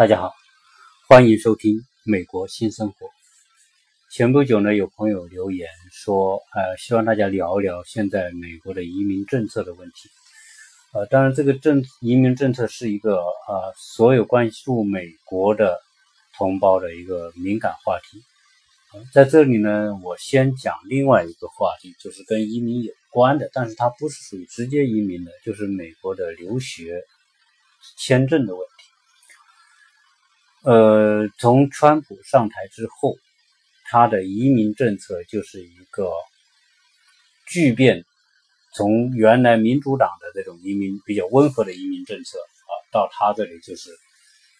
大家好，欢迎收听《美国新生活》。前不久呢，有朋友留言说，呃，希望大家聊一聊现在美国的移民政策的问题。呃，当然，这个政移民政策是一个呃，所有关注美国的同胞的一个敏感话题。在这里呢，我先讲另外一个话题，就是跟移民有关的，但是它不是属于直接移民的，就是美国的留学签证的问题。呃，从川普上台之后，他的移民政策就是一个巨变，从原来民主党的这种移民比较温和的移民政策啊，到他这里就是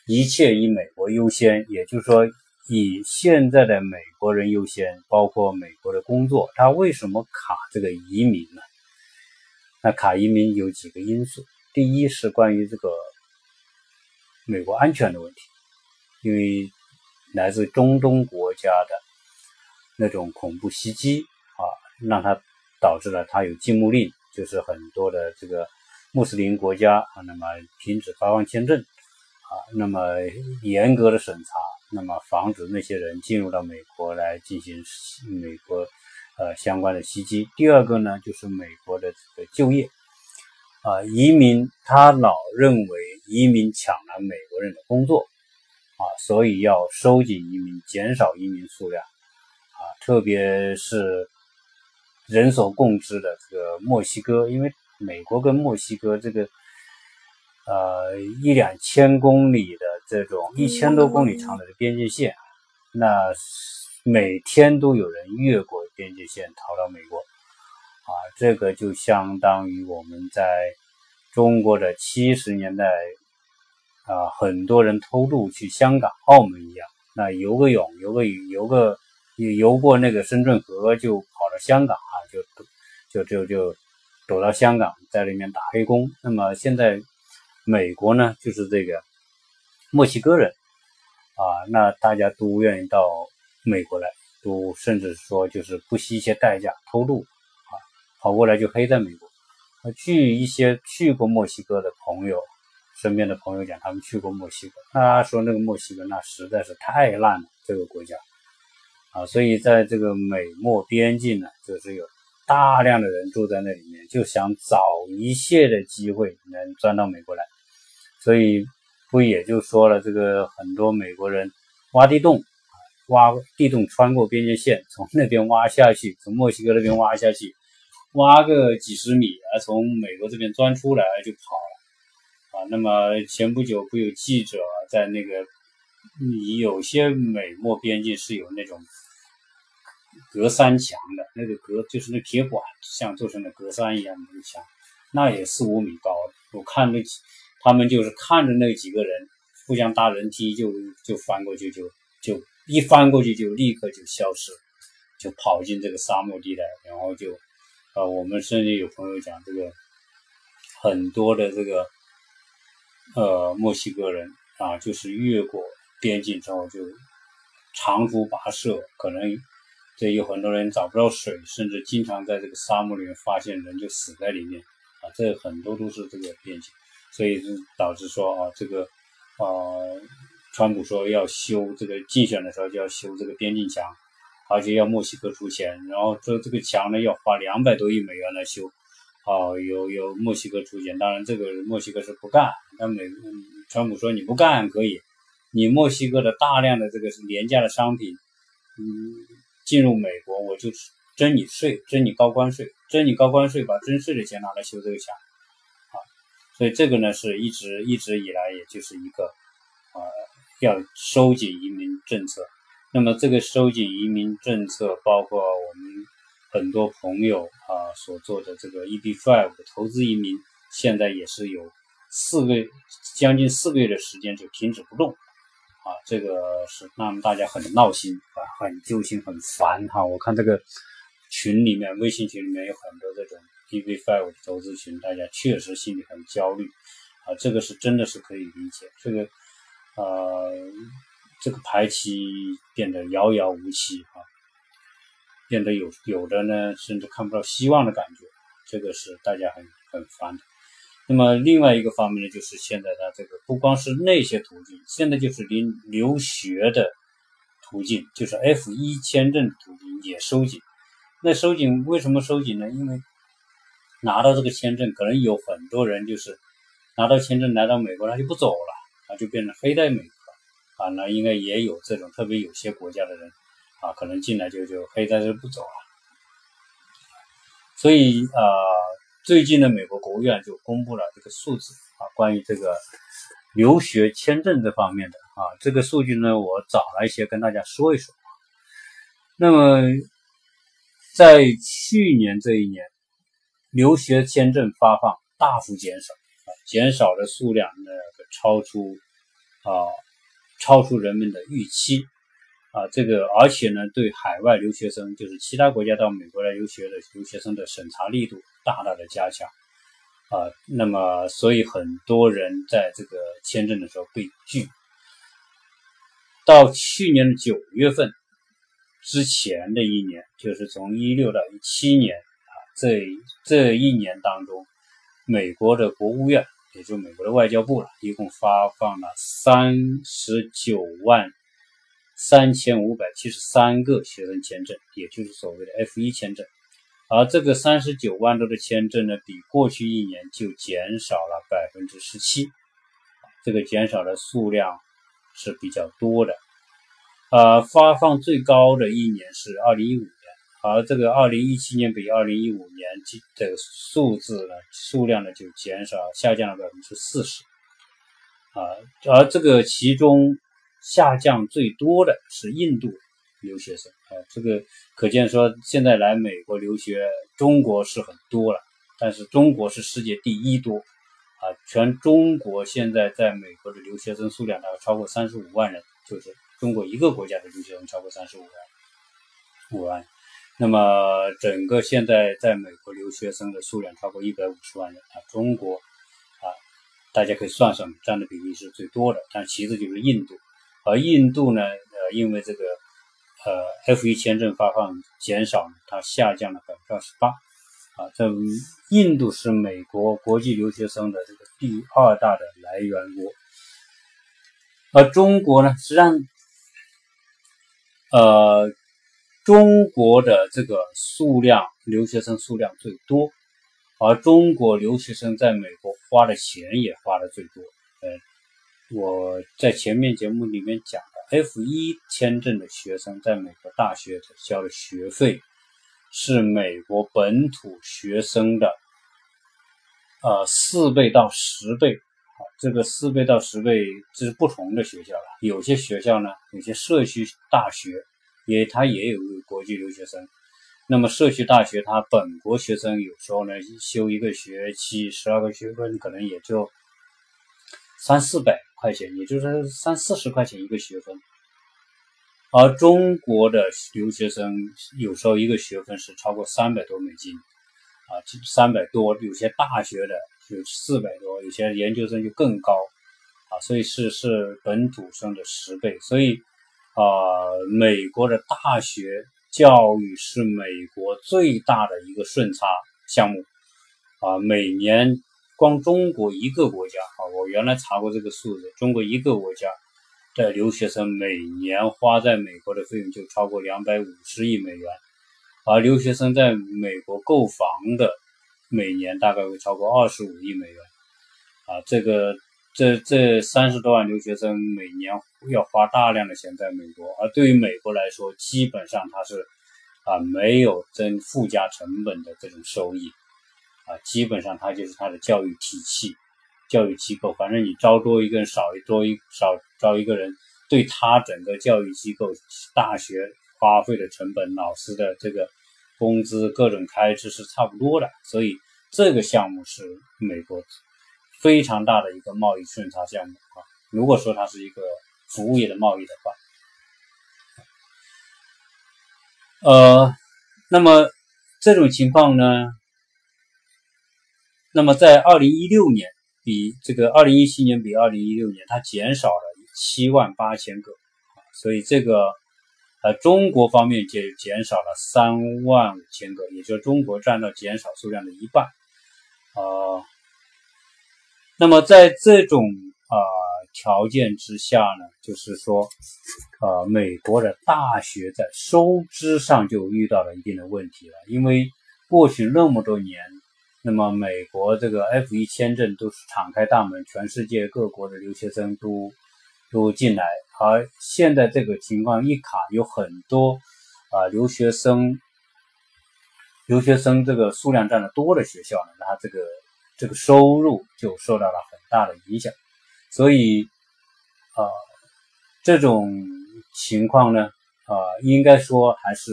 一切以美国优先，也就是说以现在的美国人优先，包括美国的工作。他为什么卡这个移民呢？那卡移民有几个因素，第一是关于这个美国安全的问题。因为来自中东国家的那种恐怖袭击啊，让他导致了他有禁牧令，就是很多的这个穆斯林国家啊，那么停止发放签证啊，那么严格的审查，那么防止那些人进入到美国来进行美国呃相关的袭击。第二个呢，就是美国的这个就业啊，移民他老认为移民抢了美国人的工作。啊，所以要收紧移民，减少移民数量，啊，特别是人所共知的这个墨西哥，因为美国跟墨西哥这个呃一两千公里的这种一千多公里长的边界线，那每天都有人越过边界线逃到美国，啊，这个就相当于我们在中国的七十年代。啊，很多人偷渡去香港、澳门一样，那游个泳、游个游个游过那个深圳河就跑到香港啊，就就就就躲到香港，在里面打黑工。那么现在美国呢，就是这个墨西哥人啊，那大家都愿意到美国来，都甚至说就是不惜一些代价偷渡啊，跑过来就黑在美国。据一些去过墨西哥的朋友。身边的朋友讲，他们去过墨西哥，他说那个墨西哥那实在是太烂了，这个国家啊，所以在这个美墨边境呢，就是有大量的人住在那里面，就想找一切的机会能钻到美国来，所以不也就说了，这个很多美国人挖地洞挖地洞穿过边界线，从那边挖下去，从墨西哥那边挖下去，挖个几十米啊，从美国这边钻出来就跑。那么前不久不有记者在那个，有些美墨边境是有那种隔山墙的，那个隔就是那铁管像做成了隔山一样的那个墙，那也四五米高。我看那他们就是看着那几个人互相搭人梯就就翻过去，就就一翻过去就立刻就消失，就跑进这个沙漠地带，然后就啊，我们甚至有朋友讲这个很多的这个。呃，墨西哥人啊，就是越过边境之后就长途跋涉，可能这有很多人找不到水，甚至经常在这个沙漠里面发现人就死在里面啊，这很多都是这个边境，所以导致说啊，这个啊，川普说要修这个竞选的时候就要修这个边境墙，而且要墨西哥出钱，然后这这个墙呢要花两百多亿美元来修。哦，有有墨西哥出钱，当然这个墨西哥是不干。那美川普说你不干可以，你墨西哥的大量的这个是廉价的商品，嗯，进入美国我就征你税，征你高关税，征你高关税，把征税的钱拿来修这个墙，啊，所以这个呢是一直一直以来也就是一个呃要收紧移民政策。那么这个收紧移民政策包括我们。很多朋友啊所做的这个 EB-5 的投资移民，现在也是有四个将近四个月的时间就停止不动，啊，这个是让大家很闹心啊，很揪心，很烦哈。我看这个群里面，微信群里面有很多这种 EB-5 的投资群，大家确实心里很焦虑啊，这个是真的是可以理解，这个呃，这个排期变得遥遥无期啊。变得有有的呢，甚至看不到希望的感觉，这个是大家很很烦的。那么另外一个方面呢，就是现在它这个不光是那些途径，现在就是连留学的途径，就是 F 一签证途径也收紧。那收紧为什么收紧呢？因为拿到这个签证，可能有很多人就是拿到签证来到美国，他就不走了，他就变成黑带美国啊。那应该也有这种，特别有些国家的人啊，可能进来就就黑在这不走了。所以啊。最近呢，美国国务院就公布了这个数字啊，关于这个留学签证这方面的啊，这个数据呢，我找了一些跟大家说一说。那么，在去年这一年，留学签证发放大幅减少啊，减少的数量呢，超出啊，超出人们的预期啊，这个而且呢，对海外留学生，就是其他国家到美国来留学的留学生的审查力度。大大的加强啊，那么所以很多人在这个签证的时候被拒。到去年的九月份之前的一年，就是从一六到一七年啊，这这一年当中，美国的国务院，也就美国的外交部了，一共发放了三十九万三千五百七十三个学生签证，也就是所谓的 F 一签证。而这个三十九万多的签证呢，比过去一年就减少了百分之十七，这个减少的数量是比较多的。呃，发放最高的一年是二零一五年，而这个二零一七年比二零一五年这个数字呢，数量呢就减少下降了百分之四十。啊，而这个其中下降最多的是印度。留学生啊，这个可见说，现在来美国留学，中国是很多了，但是中国是世界第一多啊！全中国现在在美国的留学生数量大概超过三十五万人，就是中国一个国家的留学生超过三十五万五万。那么整个现在在美国留学生的数量超过一百五十万人啊！中国啊，大家可以算算，占的比例是最多的，但其次就是印度，而印度呢，呃，因为这个。呃，F 一签证发放减少，它下降了百分之二十八。啊，这印度是美国国际留学生的这个第二大的来源国。而中国呢，实际上，呃，中国的这个数量留学生数量最多，而中国留学生在美国花的钱也花的最多。呃，我在前面节目里面讲的。F 一签证的学生在美国大学交的学费是美国本土学生的呃四倍到十倍，这个四倍到十倍这是不同的学校了。有些学校呢，有些社区大学也它也有国际留学生。那么社区大学它本国学生有时候呢修一个学期十二个学分，可能也就三四百。块钱，也就是三四十块钱一个学分，而中国的留学生有时候一个学分是超过三百多美金，啊，三百多，有些大学的有四百多，有些研究生就更高，啊，所以是是本土生的十倍，所以啊，美国的大学教育是美国最大的一个顺差项目，啊，每年。光中国一个国家啊，我原来查过这个数字，中国一个国家的留学生每年花在美国的费用就超过两百五十亿美元，而留学生在美国购房的每年大概会超过二十五亿美元，啊，这个这这三十多万留学生每年要花大量的钱在美国，而对于美国来说，基本上它是啊没有增附加成本的这种收益。啊，基本上它就是它的教育体系、教育机构，反正你招多一个人，少一多一少招一个人，对他整个教育机构、大学花费的成本、老师的这个工资、各种开支是差不多的。所以这个项目是美国非常大的一个贸易顺差项目啊。如果说它是一个服务业的贸易的话，呃，那么这种情况呢？那么在二零一六年，比这个二零一七年比二零一六年，它减少了七万八千个，所以这个呃中国方面就减少了三万五千个，也就是中国占到减少数量的一半啊。那么在这种啊条件之下呢，就是说，呃，美国的大学在收支上就遇到了一定的问题了，因为过去那么多年，那么美国这个 F 一签证都是敞开大门，全世界各国的留学生都都进来，而现在这个情况一卡，有很多啊留学生。留学生这个数量占的多的学校呢，它这个这个收入就受到了很大的影响，所以啊，这种情况呢，啊，应该说还是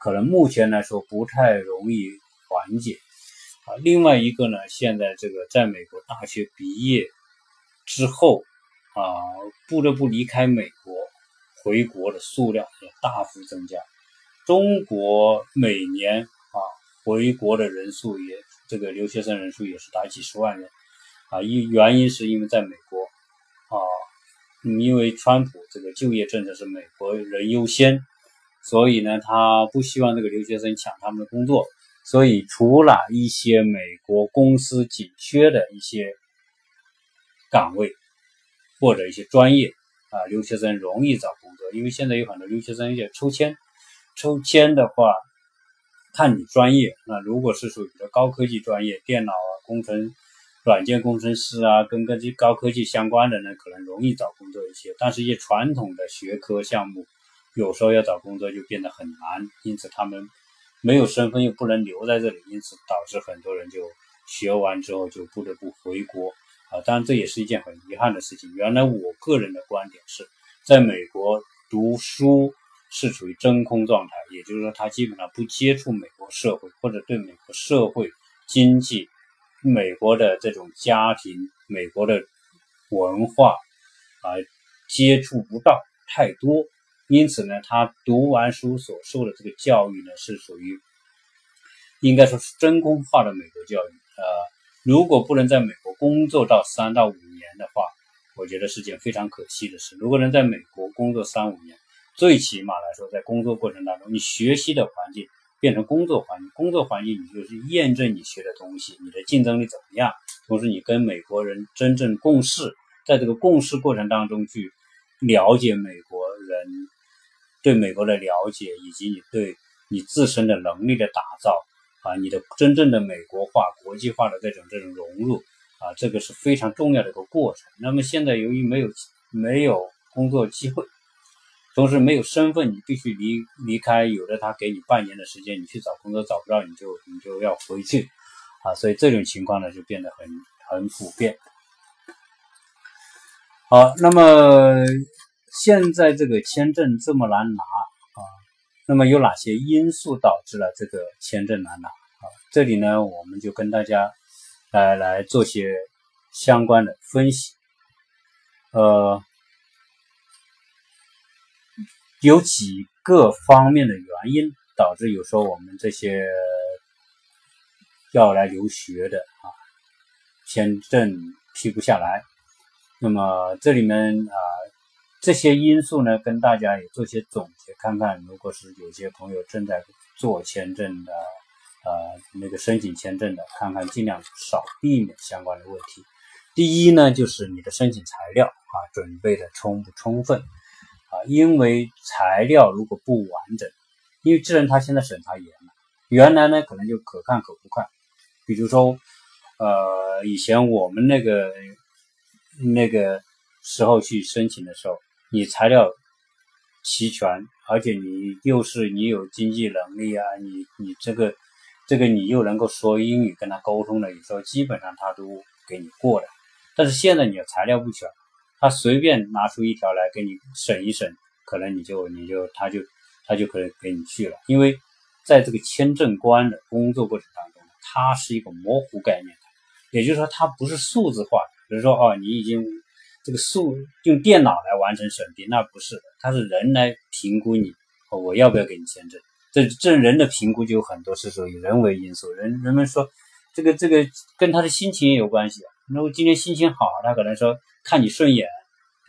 可能目前来说不太容易缓解。啊。另外一个呢，现在这个在美国大学毕业之后啊，不得不离开美国回国的数量也大幅增加，中国每年啊。回国的人数也，这个留学生人数也是达几十万人，啊，一原因是因为在美国，啊，因为川普这个就业政策是美国人优先，所以呢，他不希望这个留学生抢他们的工作，所以除了一些美国公司紧缺的一些岗位或者一些专业，啊，留学生容易找工作，因为现在有很多留学生要抽签，抽签的话。看你专业，那如果是属于比较高科技专业，电脑啊、工程、软件工程师啊，跟跟这高科技相关的呢，可能容易找工作一些。但是，一些传统的学科项目，有时候要找工作就变得很难。因此，他们没有身份又不能留在这里，因此导致很多人就学完之后就不得不回国啊。当然，这也是一件很遗憾的事情。原来我个人的观点是，在美国读书。是处于真空状态，也就是说，他基本上不接触美国社会，或者对美国社会经济、美国的这种家庭、美国的文化啊，接触不到太多。因此呢，他读完书所受的这个教育呢，是属于应该说是真空化的美国教育。呃，如果不能在美国工作到三到五年的话，我觉得是件非常可惜的事。如果能在美国工作三五年，最起码来说，在工作过程当中，你学习的环境变成工作环境，工作环境你就是验证你学的东西，你的竞争力怎么样？同时，你跟美国人真正共事，在这个共事过程当中去了解美国人对美国的了解，以及你对你自身的能力的打造啊，你的真正的美国化、国际化的这种这种融入啊，这个是非常重要的一个过程。那么现在由于没有没有工作机会。同时没有身份，你必须离离开。有的他给你半年的时间，你去找工作找不到，你就你就要回去啊。所以这种情况呢，就变得很很普遍。好，那么现在这个签证这么难拿啊，那么有哪些因素导致了这个签证难拿啊？这里呢，我们就跟大家来来做些相关的分析，呃。有几个方面的原因导致有时候我们这些要来留学的啊签证批不下来。那么这里面啊这些因素呢，跟大家也做些总结，看看如果是有些朋友正在做签证的呃那个申请签证的，看看尽量少避免相关的问题。第一呢，就是你的申请材料啊准备的充不充分。啊，因为材料如果不完整，因为既然他现在审查严了，原来呢可能就可看可不看。比如说，呃，以前我们那个那个时候去申请的时候，你材料齐全，而且你又是你有经济能力啊，你你这个这个你又能够说英语跟他沟通的，有时候基本上他都给你过了。但是现在你的材料不全。他随便拿出一条来给你审一审，可能你就你就他就他就可能给你去了，因为在这个签证官的工作过程当中，它是一个模糊概念的，也就是说它不是数字化的，比如说哦，你已经这个数用电脑来完成审批，那不是的，它是人来评估你，我要不要给你签证？这这人的评估就有很多是属于人为因素，人人们说这个这个跟他的心情也有关系，如果今天心情好，他可能说。看你顺眼，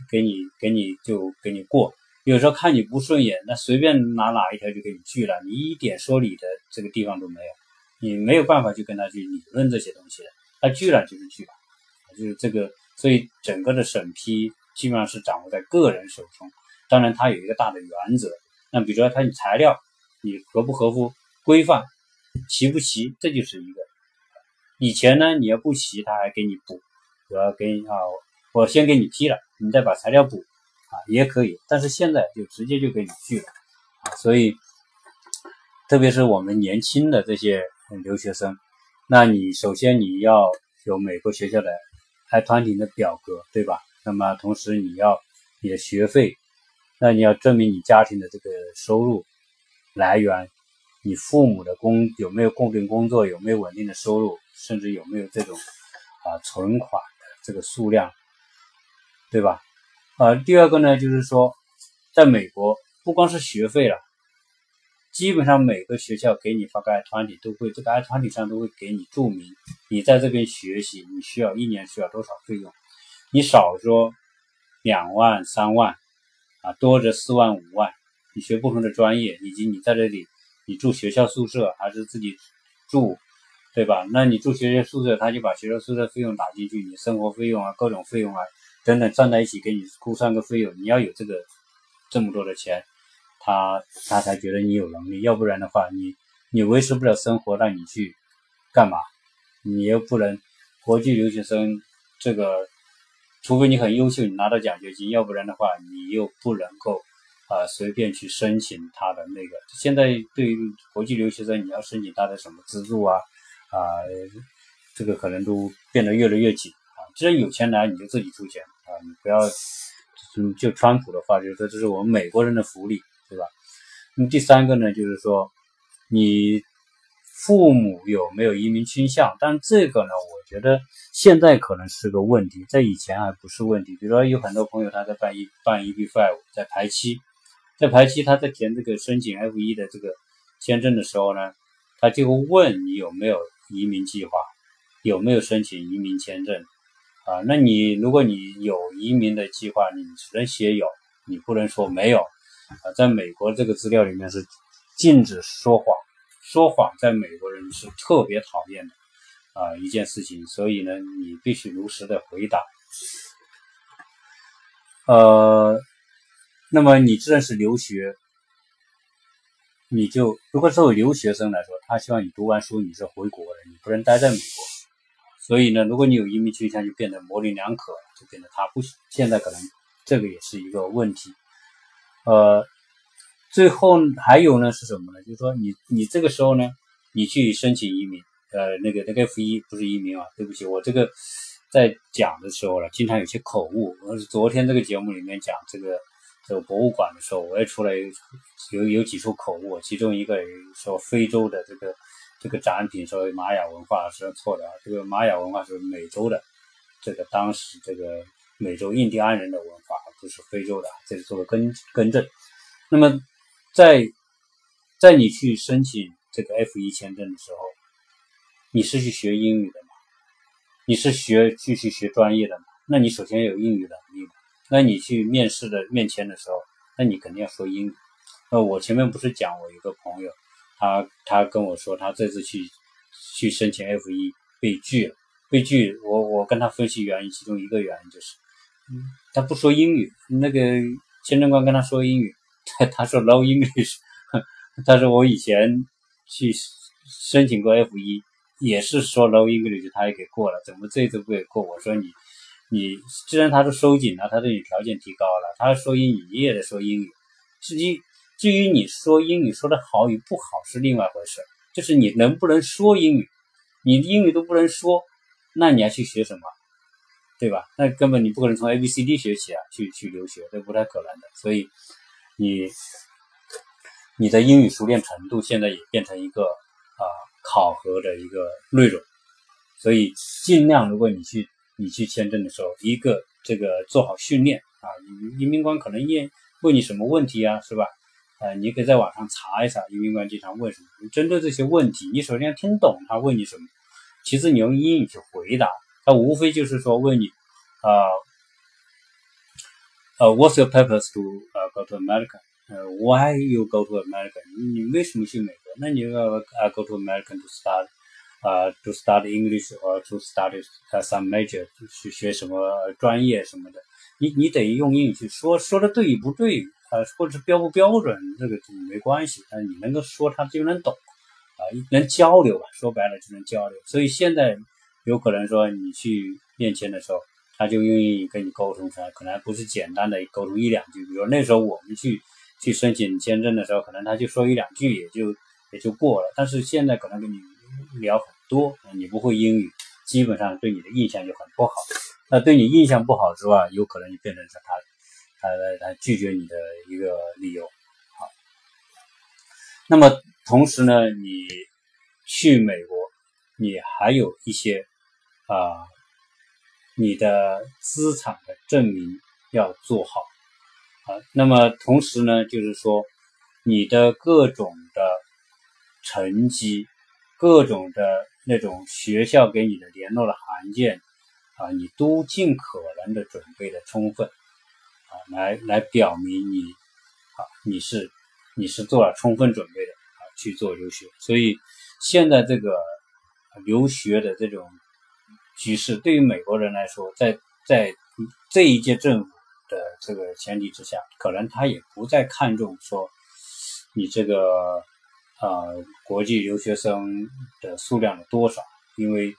给你给你就给你过；有时候看你不顺眼，那随便拿哪一条就给你拒了，你一点说理的这个地方都没有，你没有办法去跟他去理论这些东西的，他拒了就是拒了，就是这个，所以整个的审批基本上是掌握在个人手中。当然，它有一个大的原则。那比如说，它你材料你合不合乎规范，齐不齐，这就是一个。以前呢，你要不齐，他还给你补，我要给啊，我先给你批了，你再把材料补啊，也可以。但是现在就直接就给你拒了，所以特别是我们年轻的这些留学生，那你首先你要有美国学校的开团体的表格，对吧？那么同时你要你的学费。那你要证明你家庭的这个收入来源，你父母的工有没有固定工作，有没有稳定的收入，甚至有没有这种啊存款的这个数量，对吧？呃，第二个呢，就是说，在美国不光是学费了，基本上每个学校给你发个 I 团体都会，这个 I 团体上都会给你注明，你在这边学习你需要一年需要多少费用，你少说两万三万。啊，多则四万五万，你学不同的专业，以及你在这里，你住学校宿舍还是自己住，对吧？那你住学校宿舍，他就把学校宿舍费用打进去，你生活费用啊，各种费用啊等等算在一起，给你估算个费用。你要有这个这么多的钱，他他才觉得你有能力，要不然的话，你你维持不了生活，让你去干嘛？你又不能国际留学生这个。除非你很优秀，你拿到奖学金，要不然的话，你又不能够啊随便去申请他的那个。现在对于国际留学生，你要申请他的什么资助啊啊，这个可能都变得越来越紧啊。既然有钱来，你就自己出钱啊，你不要嗯就川普的话，就是说这是我们美国人的福利，对吧？那么第三个呢，就是说你。父母有没有移民倾向？但这个呢，我觉得现在可能是个问题，在以前还不是问题。比如说，有很多朋友他在办一办 EB five，在排期，在排期，他在填这个申请 F 一的这个签证的时候呢，他就会问你有没有移民计划，有没有申请移民签证啊？那你如果你有移民的计划，你只能写有，你不能说没有啊。在美国这个资料里面是禁止说谎。说谎在美国人是特别讨厌的啊一件事情，所以呢，你必须如实的回答。呃，那么你既然是留学，你就如果作为留学生来说，他希望你读完书你是回国的，你不能待在美国。所以呢，如果你有移民倾向，就变得模棱两可，就变得他不现在可能这个也是一个问题。呃。最后还有呢是什么呢？就是说你你这个时候呢，你去申请移民，呃，那个那个 F 一不是移民啊，对不起，我这个在讲的时候呢，经常有些口误。我是昨天这个节目里面讲这个这个博物馆的时候，我也出来有有几处口误，其中一个说非洲的这个这个展品说玛雅文化是错的啊，这个玛雅文化是美洲的，这个当时这个美洲印第安人的文化，不是非洲的，这是做个更更正。那么。在在你去申请这个 F 一签证的时候，你是去学英语的吗？你是学继续学专业的吗？那你首先有英语能力吗？那你去面试的面签的时候，那你肯定要说英语。那我前面不是讲我一个朋友，他他跟我说他这次去去申请 F 一被拒了，被拒。我我跟他分析原因，其中一个原因就是，他不说英语，那个签证官跟他说英语。他他说 No English，他说我以前去申请过 F 一，也是说 No English，他也给过了，怎么这次不给过？我说你你既然他都收紧了，他对你条件提高了，他说英语你也得说英语。至于至于你说英语说的好与不好是另外一回事，就是你能不能说英语，你英语都不能说，那你还去学什么？对吧？那根本你不可能从 A B C D 学起啊，去去留学，这不太可能的，所以。你你的英语熟练程度现在也变成一个啊考核的一个内容，所以尽量如果你去你去签证的时候，一个这个做好训练啊，移民官可能问问你什么问题啊，是吧？呃，你可以在网上查一查移民官经常问什么，针对这些问题，你首先要听懂他问你什么，其次你用英语去回答，无非就是说问你啊。呃，What's your purpose to 呃 go to America？呃，Why you go to America？你为什么去美国？那你要 I go to America to study。啊，to study English or to study some major 去学什么专业什么的，你你得用英语去说，说的对与不对啊，或者是标不标准，这个没关系，但你能够说，他就能懂啊，能交流吧，说白了就能交流。所以现在有可能说你去面签的时候，他就愿意跟你沟通出来，可能不是简单的沟通一两句。比如那时候我们去去申请签证的时候，可能他就说一两句也就也就过了，但是现在可能跟你。聊很多，你不会英语，基本上对你的印象就很不好。那对你印象不好之外，有可能就变成是他，他他拒绝你的一个理由。好，那么同时呢，你去美国，你还有一些啊，你的资产的证明要做好。啊，那么同时呢，就是说你的各种的成绩。各种的那种学校给你的联络的函件啊，你都尽可能的准备的充分啊，来来表明你啊你是你是做了充分准备的啊去做留学。所以现在这个留学的这种局势，对于美国人来说，在在这一届政府的这个前提之下，可能他也不再看重说你这个。啊，国际留学生的数量的多少？因为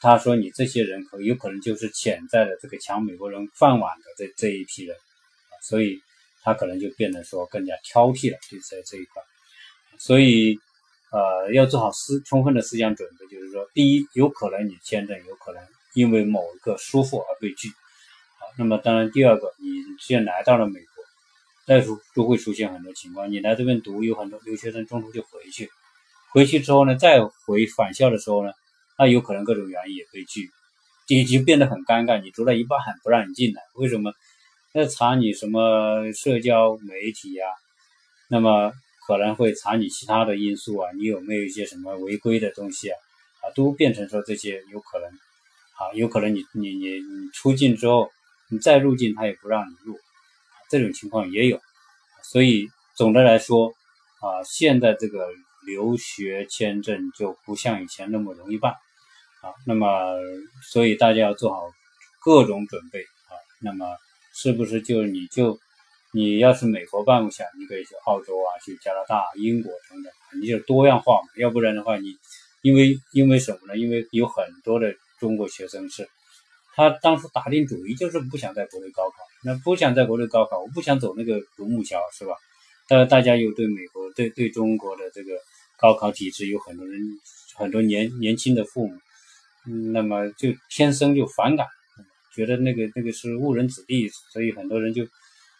他说你这些人可有可能就是潜在的这个抢美国人饭碗的这这一批人，所以他可能就变得说更加挑剔了，就在这一块。所以呃，要做好思充分的思想准备，就是说，第一，有可能你签证有可能因为某一个疏忽而被拒，啊，那么当然第二个，你既然来到了美国。再出就会出现很多情况，你来这边读，有很多留学生中途就回去，回去之后呢，再回返校的时候呢，那有可能各种原因也被拒，就就变得很尴尬。你读了一半不让你进来，为什么？那查你什么社交媒体呀？那么可能会查你其他的因素啊，你有没有一些什么违规的东西啊？啊，都变成说这些有可能，啊，有可能你你你你出境之后，你再入境他也不让你入。这种情况也有，所以总的来说，啊，现在这个留学签证就不像以前那么容易办，啊，那么所以大家要做好各种准备啊。那么是不是就你就你要是美国办不下，你可以去澳洲啊，去加拿大、英国等等，你就多样化嘛。要不然的话，你因为因为什么呢？因为有很多的中国学生是。他当初打定主意就是不想在国内高考，那不想在国内高考，我不想走那个独木桥，是吧？但大家又对美国、对对中国的这个高考体制有很多人、很多年年轻的父母，那么就天生就反感，觉得那个那个是误人子弟，所以很多人就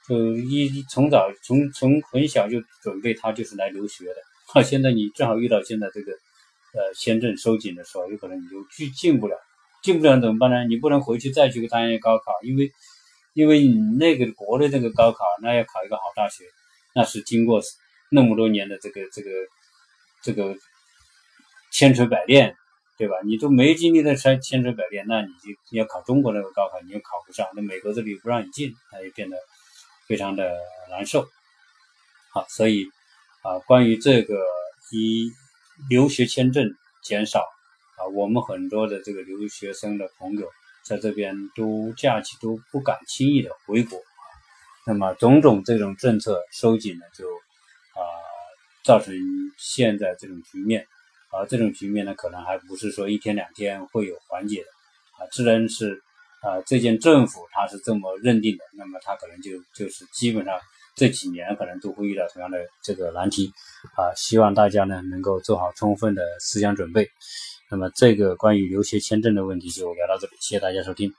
就一从早从从很小就准备他就是来留学的。啊，现在你正好遇到现在这个呃签证收紧的时候，有可能你就去进不了。进不了怎么办呢？你不能回去再去参加高考，因为，因为你那个国内这个高考，那要考一个好大学，那是经过那么多年的这个这个这个千锤百炼，对吧？你都没经历那千千锤百炼，那你就要考中国那个高考，你又考不上，那美国这里不让你进，那就变得非常的难受。好，所以啊，关于这个一留学签证减少。啊，我们很多的这个留学生的朋友在这边都假期都不敢轻易的回国，那么种种这种政策收紧呢，就啊造成现在这种局面，啊这种局面呢，可能还不是说一天两天会有缓解的啊，自然是啊这件政府他是这么认定的，那么他可能就就是基本上这几年可能都会遇到同样的这个难题啊，希望大家呢能够做好充分的思想准备。那么，这个关于留学签证的问题就聊到这里，谢谢大家收听。